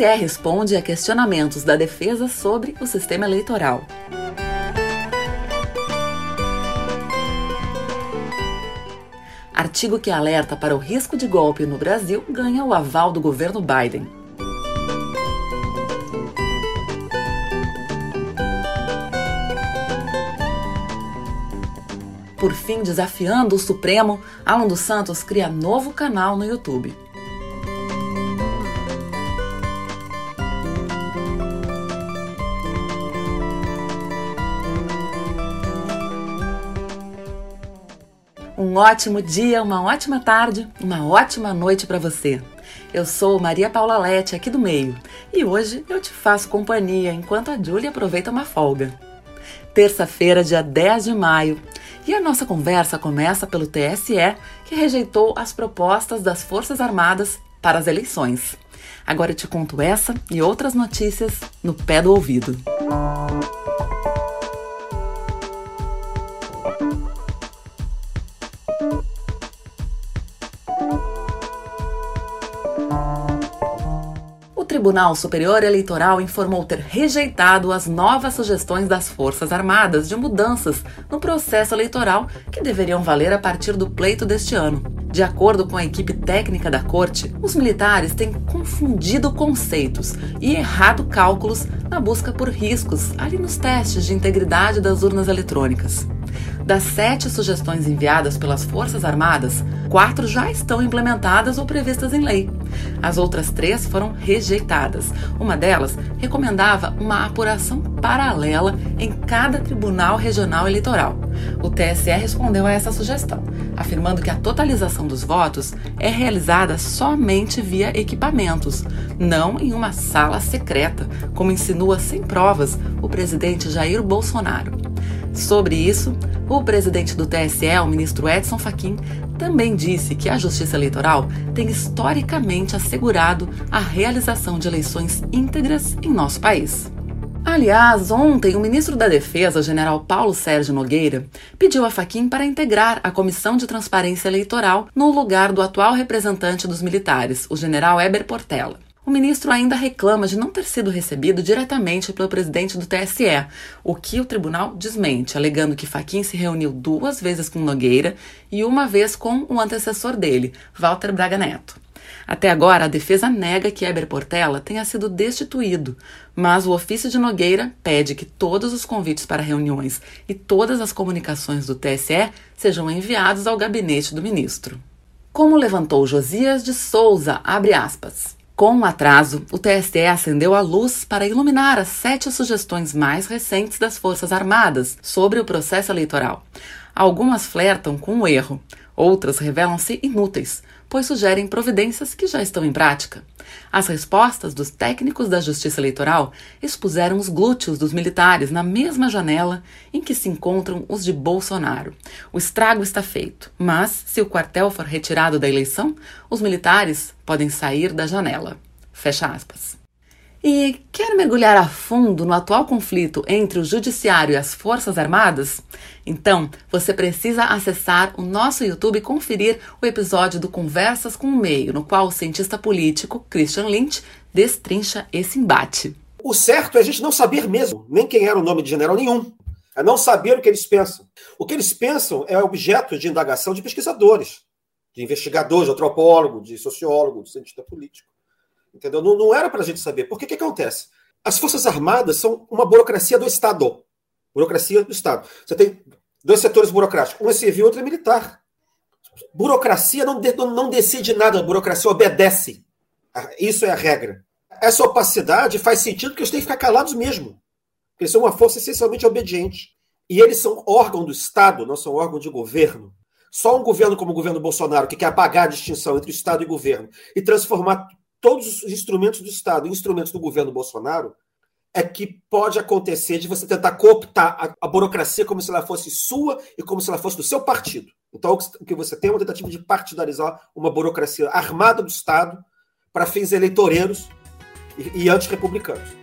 TSE responde a questionamentos da defesa sobre o sistema eleitoral. Artigo que alerta para o risco de golpe no Brasil ganha o aval do governo Biden. Por fim, desafiando o Supremo, Alan dos Santos cria novo canal no YouTube. Ótimo dia, uma ótima tarde, uma ótima noite para você. Eu sou Maria Paula Lete, aqui do meio, e hoje eu te faço companhia enquanto a Júlia aproveita uma folga. Terça-feira, dia 10 de maio, e a nossa conversa começa pelo TSE, que rejeitou as propostas das Forças Armadas para as eleições. Agora eu te conto essa e outras notícias no pé do ouvido. Tribunal Superior Eleitoral informou ter rejeitado as novas sugestões das Forças Armadas de mudanças no processo eleitoral que deveriam valer a partir do pleito deste ano. De acordo com a equipe técnica da corte, os militares têm confundido conceitos e errado cálculos na busca por riscos ali nos testes de integridade das urnas eletrônicas. Das sete sugestões enviadas pelas Forças Armadas, quatro já estão implementadas ou previstas em lei. As outras três foram rejeitadas. Uma delas recomendava uma apuração paralela em cada tribunal regional eleitoral. O TSE respondeu a essa sugestão, afirmando que a totalização dos votos é realizada somente via equipamentos, não em uma sala secreta, como insinua sem provas o presidente Jair Bolsonaro. Sobre isso, o presidente do TSE, o ministro Edson Fachin, também disse que a Justiça Eleitoral tem historicamente assegurado a realização de eleições íntegras em nosso país. Aliás, ontem o ministro da Defesa, general Paulo Sérgio Nogueira, pediu a Faquim para integrar a Comissão de Transparência Eleitoral no lugar do atual representante dos militares, o general Eber Portela. O ministro ainda reclama de não ter sido recebido diretamente pelo presidente do TSE, o que o tribunal desmente, alegando que Faquim se reuniu duas vezes com Nogueira e uma vez com o antecessor dele, Walter Braga Neto. Até agora, a defesa nega que Eber Portela tenha sido destituído, mas o ofício de Nogueira pede que todos os convites para reuniões e todas as comunicações do TSE sejam enviados ao gabinete do ministro. Como levantou Josias de Souza, abre aspas. Com um atraso, o TSE acendeu a luz para iluminar as sete sugestões mais recentes das Forças Armadas sobre o processo eleitoral. Algumas flertam com o erro, outras revelam-se inúteis, pois sugerem providências que já estão em prática. As respostas dos técnicos da Justiça Eleitoral expuseram os glúteos dos militares na mesma janela em que se encontram os de Bolsonaro. O estrago está feito, mas se o quartel for retirado da eleição, os militares podem sair da janela. Fecha aspas. E quer mergulhar a fundo no atual conflito entre o Judiciário e as Forças Armadas? Então, você precisa acessar o nosso YouTube e conferir o episódio do Conversas com o Meio, no qual o cientista político Christian Lynch destrincha esse embate. O certo é a gente não saber mesmo nem quem era o nome de general nenhum. É não saber o que eles pensam. O que eles pensam é objeto de indagação de pesquisadores, de investigadores, de antropólogo, de sociólogo, de cientista político. Entendeu? Não, não era para a gente saber. Por que que acontece? As Forças Armadas são uma burocracia do Estado. Burocracia do Estado. Você tem dois setores burocráticos. Um é civil, outro é militar. Burocracia não, de, não decide nada, burocracia obedece. Isso é a regra. Essa opacidade faz sentido porque eles têm que ficar calados mesmo. Eles são uma força essencialmente obediente. E eles são órgão do Estado, não são órgão de governo. Só um governo como o governo Bolsonaro, que quer apagar a distinção entre Estado e governo e transformar todos os instrumentos do Estado e instrumentos do governo Bolsonaro, é que pode acontecer de você tentar cooptar a, a, burocracia como se ela fosse sua e como se ela fosse do seu partido. Então, o que você tem é uma tentativa de partidarizar uma burocracia armada do Estado para fins eleitoreiros e, e antirrepublicanos.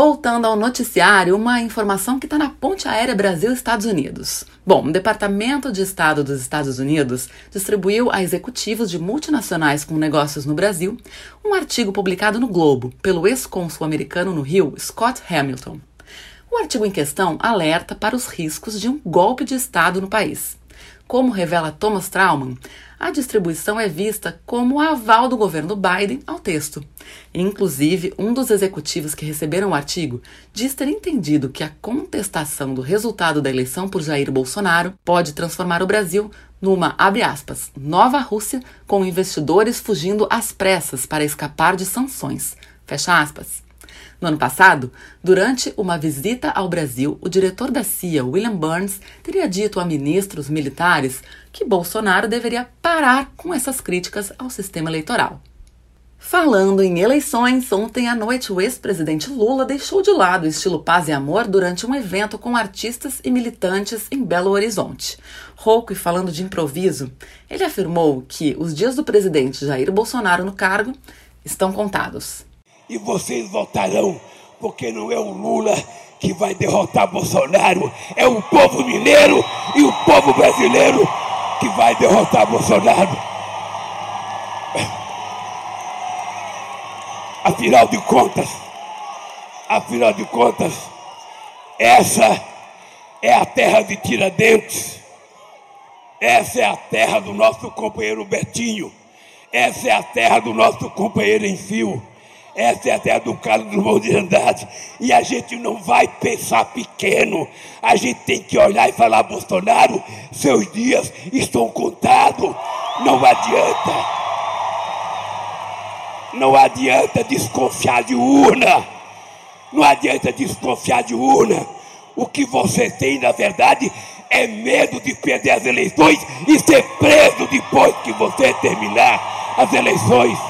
Voltando ao noticiário, uma informação que está na ponte aérea Brasil-Estados Unidos. Bom, o Departamento de Estado dos Estados Unidos distribuiu a executivos de multinacionais com negócios no Brasil um artigo publicado no Globo pelo ex-cônsul americano no Rio, Scott Hamilton. O artigo em questão alerta para os riscos de um golpe de Estado no país. Como revela Thomas Trauman, a distribuição é vista como aval do governo Biden ao texto. Inclusive, um dos executivos que receberam o artigo diz ter entendido que a contestação do resultado da eleição por Jair Bolsonaro pode transformar o Brasil numa, abre aspas, nova Rússia com investidores fugindo às pressas para escapar de sanções. Fecha aspas. No ano passado, durante uma visita ao Brasil, o diretor da CIA, William Burns, teria dito a ministros militares que Bolsonaro deveria parar com essas críticas ao sistema eleitoral. Falando em eleições, ontem à noite o ex-presidente Lula deixou de lado o estilo paz e amor durante um evento com artistas e militantes em Belo Horizonte. Rouco e falando de improviso, ele afirmou que os dias do presidente Jair Bolsonaro no cargo estão contados e vocês votarão, porque não é o Lula que vai derrotar Bolsonaro, é o povo mineiro e o povo brasileiro que vai derrotar Bolsonaro. Afinal de contas, afinal de contas, essa é a terra de Tiradentes, essa é a terra do nosso companheiro Betinho, essa é a terra do nosso companheiro Enfio. Essa é a terra do Carlos Drummond de Andrade. E a gente não vai pensar pequeno. A gente tem que olhar e falar, Bolsonaro, seus dias estão contados. Não adianta. Não adianta desconfiar de urna. Não adianta desconfiar de urna. O que você tem, na verdade, é medo de perder as eleições e ser preso depois que você terminar as eleições.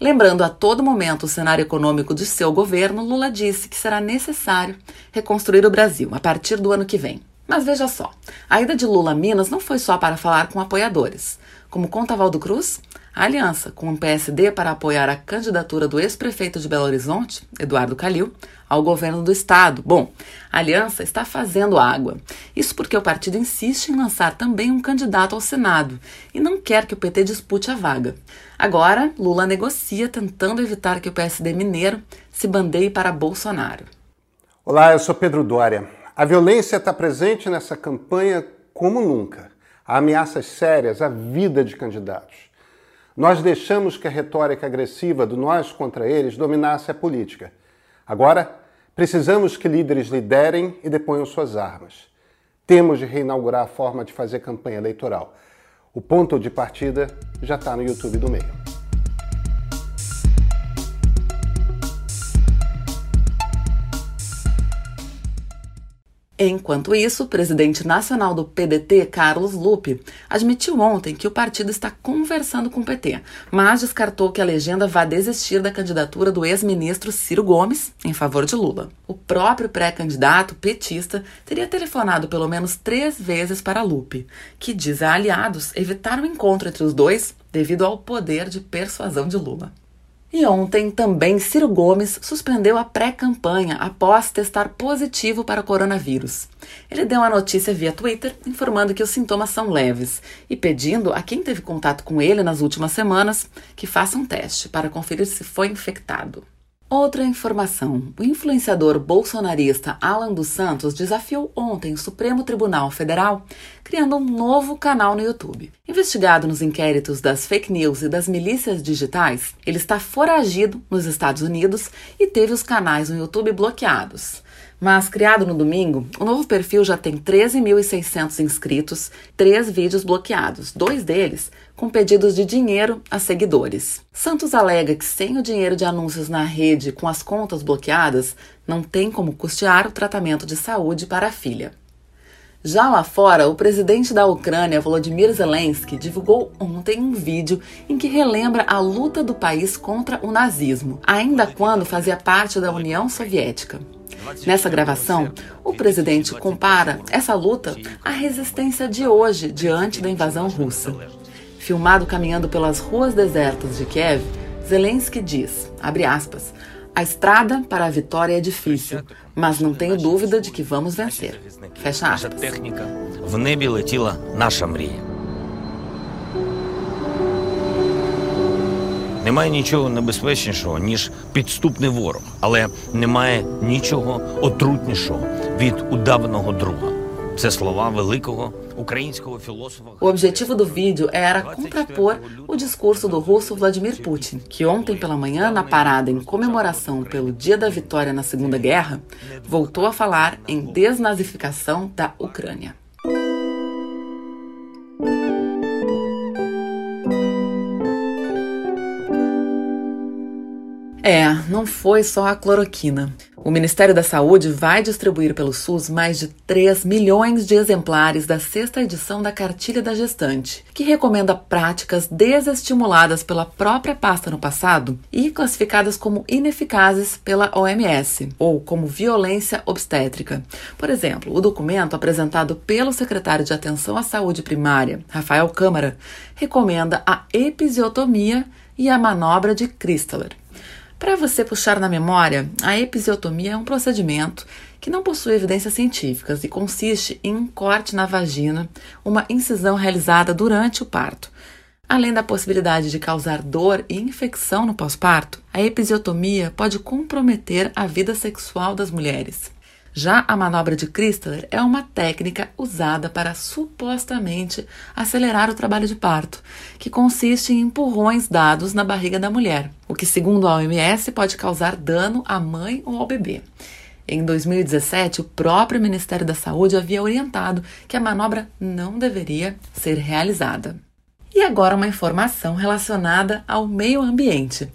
Lembrando a todo momento o cenário econômico de seu governo, Lula disse que será necessário reconstruir o Brasil a partir do ano que vem. Mas veja só, a ida de Lula a Minas não foi só para falar com apoiadores. Como conta Valdo Cruz, a aliança com o PSD para apoiar a candidatura do ex-prefeito de Belo Horizonte, Eduardo Calil, ao governo do estado. Bom, a aliança está fazendo água. Isso porque o partido insiste em lançar também um candidato ao Senado e não quer que o PT dispute a vaga. Agora, Lula negocia tentando evitar que o PSD mineiro se bandeie para Bolsonaro. Olá, eu sou Pedro Dória. A violência está presente nessa campanha como nunca. Há ameaças sérias à vida de candidatos. Nós deixamos que a retórica agressiva do nós contra eles dominasse a política. Agora, precisamos que líderes liderem e deponham suas armas. Temos de reinaugurar a forma de fazer campanha eleitoral. O ponto de partida já está no YouTube do meio. Enquanto isso, o presidente nacional do PDT, Carlos Lupe, admitiu ontem que o partido está conversando com o PT, mas descartou que a legenda vá desistir da candidatura do ex-ministro Ciro Gomes em favor de Lula. O próprio pré-candidato petista teria telefonado pelo menos três vezes para Lupe, que diz a aliados evitar o encontro entre os dois devido ao poder de persuasão de Lula. E ontem também Ciro Gomes suspendeu a pré-campanha após testar positivo para coronavírus. Ele deu a notícia via Twitter informando que os sintomas são leves e pedindo a quem teve contato com ele nas últimas semanas que faça um teste para conferir se foi infectado. Outra informação: o influenciador bolsonarista Alan dos Santos desafiou ontem o Supremo Tribunal Federal, criando um novo canal no YouTube. Investigado nos inquéritos das fake news e das milícias digitais, ele está foragido nos Estados Unidos e teve os canais no YouTube bloqueados. Mas, criado no domingo, o novo perfil já tem 13.600 inscritos, três vídeos bloqueados, dois deles com pedidos de dinheiro a seguidores. Santos alega que sem o dinheiro de anúncios na rede com as contas bloqueadas, não tem como custear o tratamento de saúde para a filha. Já lá fora, o presidente da Ucrânia, Volodymyr Zelensky, divulgou ontem um vídeo em que relembra a luta do país contra o nazismo, ainda quando fazia parte da União Soviética. Nessa gravação, o presidente compara essa luta à resistência de hoje diante da invasão russa. Filmado caminhando pelas ruas desertas de Kiev, Zelensky diz, aspas, a estrada para a vitória é difícil, mas não tenho dúvida de que vamos vencer. Fecha aspas. Немає нічого небезпечнішого, ніж підступний ворог, але немає нічого отрутнішого від удаваного друга. Це слова великого українського філософа. O objetivo do vídeo era contrapor o discurso do russo Vladimir Putin, que ontem pela manhã, na parada em comemoração pelo Dia da Vitória na Segunda Guerra, voltou a falar em desnazificação da Ucrânia. É, não foi só a cloroquina. O Ministério da Saúde vai distribuir pelo SUS mais de 3 milhões de exemplares da sexta edição da Cartilha da Gestante, que recomenda práticas desestimuladas pela própria pasta no passado e classificadas como ineficazes pela OMS, ou como violência obstétrica. Por exemplo, o documento apresentado pelo secretário de Atenção à Saúde Primária, Rafael Câmara, recomenda a episiotomia e a manobra de Christeler. Para você puxar na memória, a episiotomia é um procedimento que não possui evidências científicas e consiste em um corte na vagina, uma incisão realizada durante o parto. Além da possibilidade de causar dor e infecção no pós-parto, a episiotomia pode comprometer a vida sexual das mulheres. Já a manobra de Christeler é uma técnica usada para supostamente acelerar o trabalho de parto, que consiste em empurrões dados na barriga da mulher, o que, segundo a OMS, pode causar dano à mãe ou ao bebê. Em 2017, o próprio Ministério da Saúde havia orientado que a manobra não deveria ser realizada. E agora uma informação relacionada ao meio ambiente.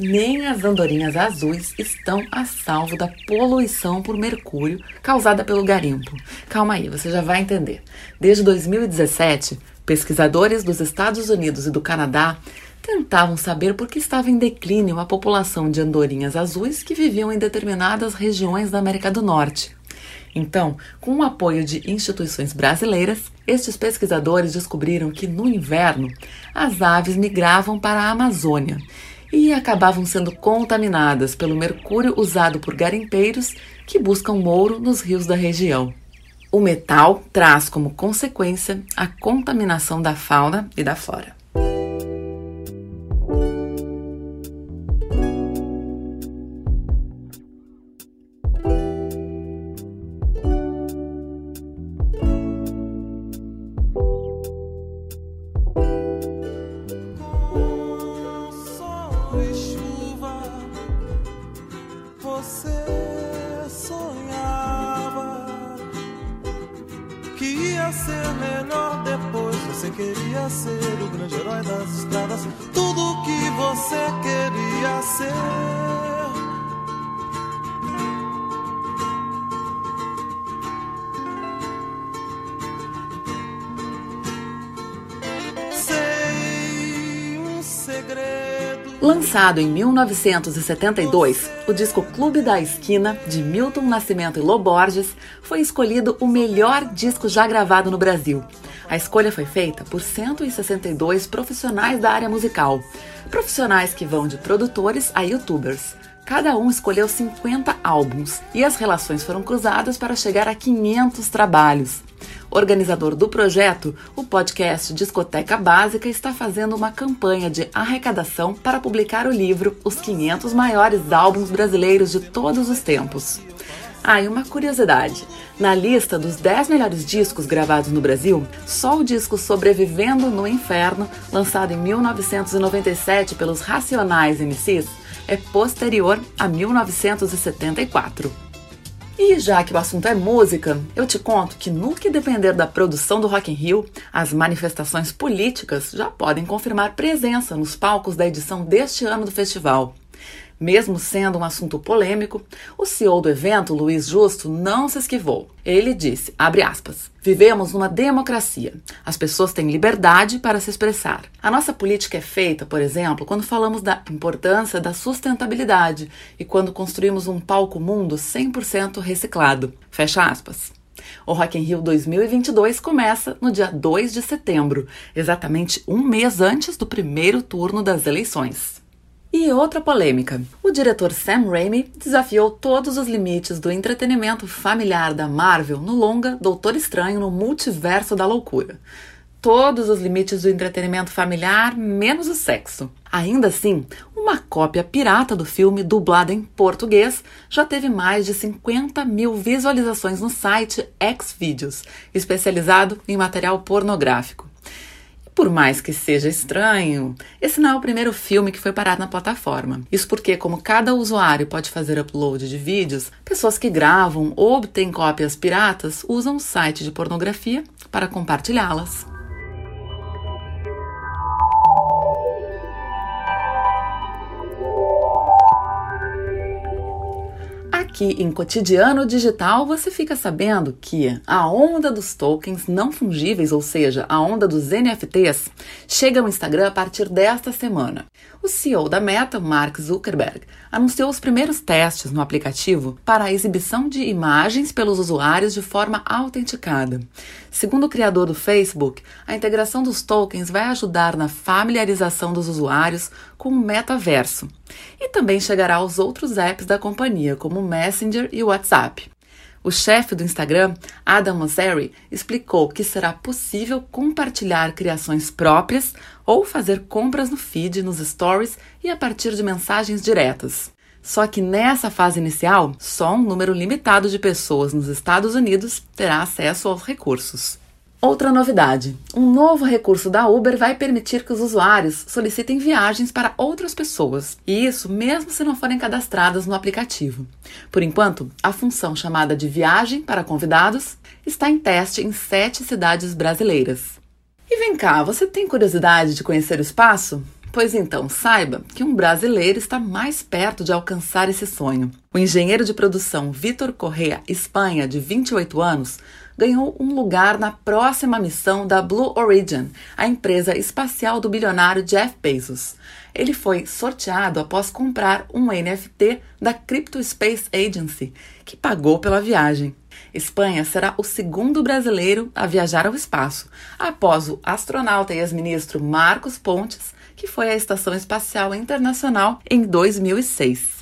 Nem as andorinhas azuis estão a salvo da poluição por mercúrio causada pelo garimpo. Calma aí, você já vai entender. Desde 2017, pesquisadores dos Estados Unidos e do Canadá tentavam saber por que estava em declínio a população de andorinhas azuis que viviam em determinadas regiões da América do Norte. Então, com o apoio de instituições brasileiras, estes pesquisadores descobriram que no inverno as aves migravam para a Amazônia e acabavam sendo contaminadas pelo mercúrio usado por garimpeiros que buscam ouro nos rios da região. O metal traz como consequência a contaminação da fauna e da flora. melhor depois. Você queria ser o grande herói das estradas, tudo que você queria ser. Lançado em 1972, o disco Clube da Esquina, de Milton Nascimento e Loborges, foi escolhido o melhor disco já gravado no Brasil. A escolha foi feita por 162 profissionais da área musical, profissionais que vão de produtores a youtubers. Cada um escolheu 50 álbuns e as relações foram cruzadas para chegar a 500 trabalhos. Organizador do projeto, o podcast Discoteca Básica está fazendo uma campanha de arrecadação para publicar o livro Os 500 Maiores Álbuns Brasileiros de Todos os Tempos. Ah, e uma curiosidade: na lista dos 10 melhores discos gravados no Brasil, só o disco Sobrevivendo no Inferno, lançado em 1997 pelos Racionais MCs, é posterior a 1974. E já que o assunto é música, eu te conto que no que depender da produção do Rock in Rio, as manifestações políticas já podem confirmar presença nos palcos da edição deste ano do festival. Mesmo sendo um assunto polêmico, o CEO do evento, Luiz Justo, não se esquivou. Ele disse, aspas, vivemos numa democracia. As pessoas têm liberdade para se expressar. A nossa política é feita, por exemplo, quando falamos da importância da sustentabilidade e quando construímos um palco mundo 100% reciclado. Fecha aspas. O Rock in Rio 2022 começa no dia 2 de setembro, exatamente um mês antes do primeiro turno das eleições. E outra polêmica. O diretor Sam Raimi desafiou todos os limites do entretenimento familiar da Marvel no longa Doutor Estranho no Multiverso da Loucura todos os limites do entretenimento familiar, menos o sexo. Ainda assim, uma cópia pirata do filme, dublada em português, já teve mais de 50 mil visualizações no site Xvideos, especializado em material pornográfico. Por mais que seja estranho, esse não é o primeiro filme que foi parado na plataforma. Isso porque, como cada usuário pode fazer upload de vídeos, pessoas que gravam ou obtêm cópias piratas usam o site de pornografia para compartilhá-las. Em Cotidiano Digital você fica sabendo que a onda dos tokens não fungíveis, ou seja, a onda dos NFTs, chega ao Instagram a partir desta semana. O CEO da Meta, Mark Zuckerberg, anunciou os primeiros testes no aplicativo para a exibição de imagens pelos usuários de forma autenticada. Segundo o criador do Facebook, a integração dos tokens vai ajudar na familiarização dos usuários com o metaverso e também chegará aos outros apps da companhia, como Messenger e WhatsApp. O chefe do Instagram, Adam Mosseri, explicou que será possível compartilhar criações próprias ou fazer compras no feed, nos stories e a partir de mensagens diretas. Só que nessa fase inicial, só um número limitado de pessoas nos Estados Unidos terá acesso aos recursos. Outra novidade: um novo recurso da Uber vai permitir que os usuários solicitem viagens para outras pessoas, e isso mesmo se não forem cadastradas no aplicativo. Por enquanto, a função chamada de viagem para convidados está em teste em sete cidades brasileiras. E vem cá, você tem curiosidade de conhecer o espaço? Pois então, saiba que um brasileiro está mais perto de alcançar esse sonho. O engenheiro de produção Vitor Correa Espanha, de 28 anos, ganhou um lugar na próxima missão da Blue Origin, a empresa espacial do bilionário Jeff Bezos. Ele foi sorteado após comprar um NFT da Crypto Space Agency, que pagou pela viagem. Espanha será o segundo brasileiro a viajar ao espaço, após o astronauta e ex-ministro Marcos Pontes, que foi à Estação Espacial Internacional em 2006.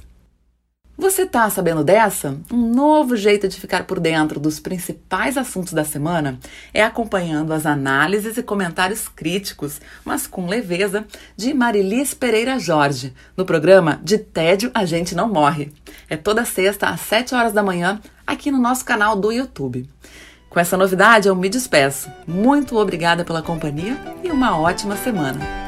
Você tá sabendo dessa? Um novo jeito de ficar por dentro dos principais assuntos da semana é acompanhando as análises e comentários críticos, mas com leveza, de Marilis Pereira Jorge, no programa De Tédio a Gente Não Morre. É toda sexta às 7 horas da manhã, aqui no nosso canal do YouTube. Com essa novidade, eu me despeço. Muito obrigada pela companhia e uma ótima semana.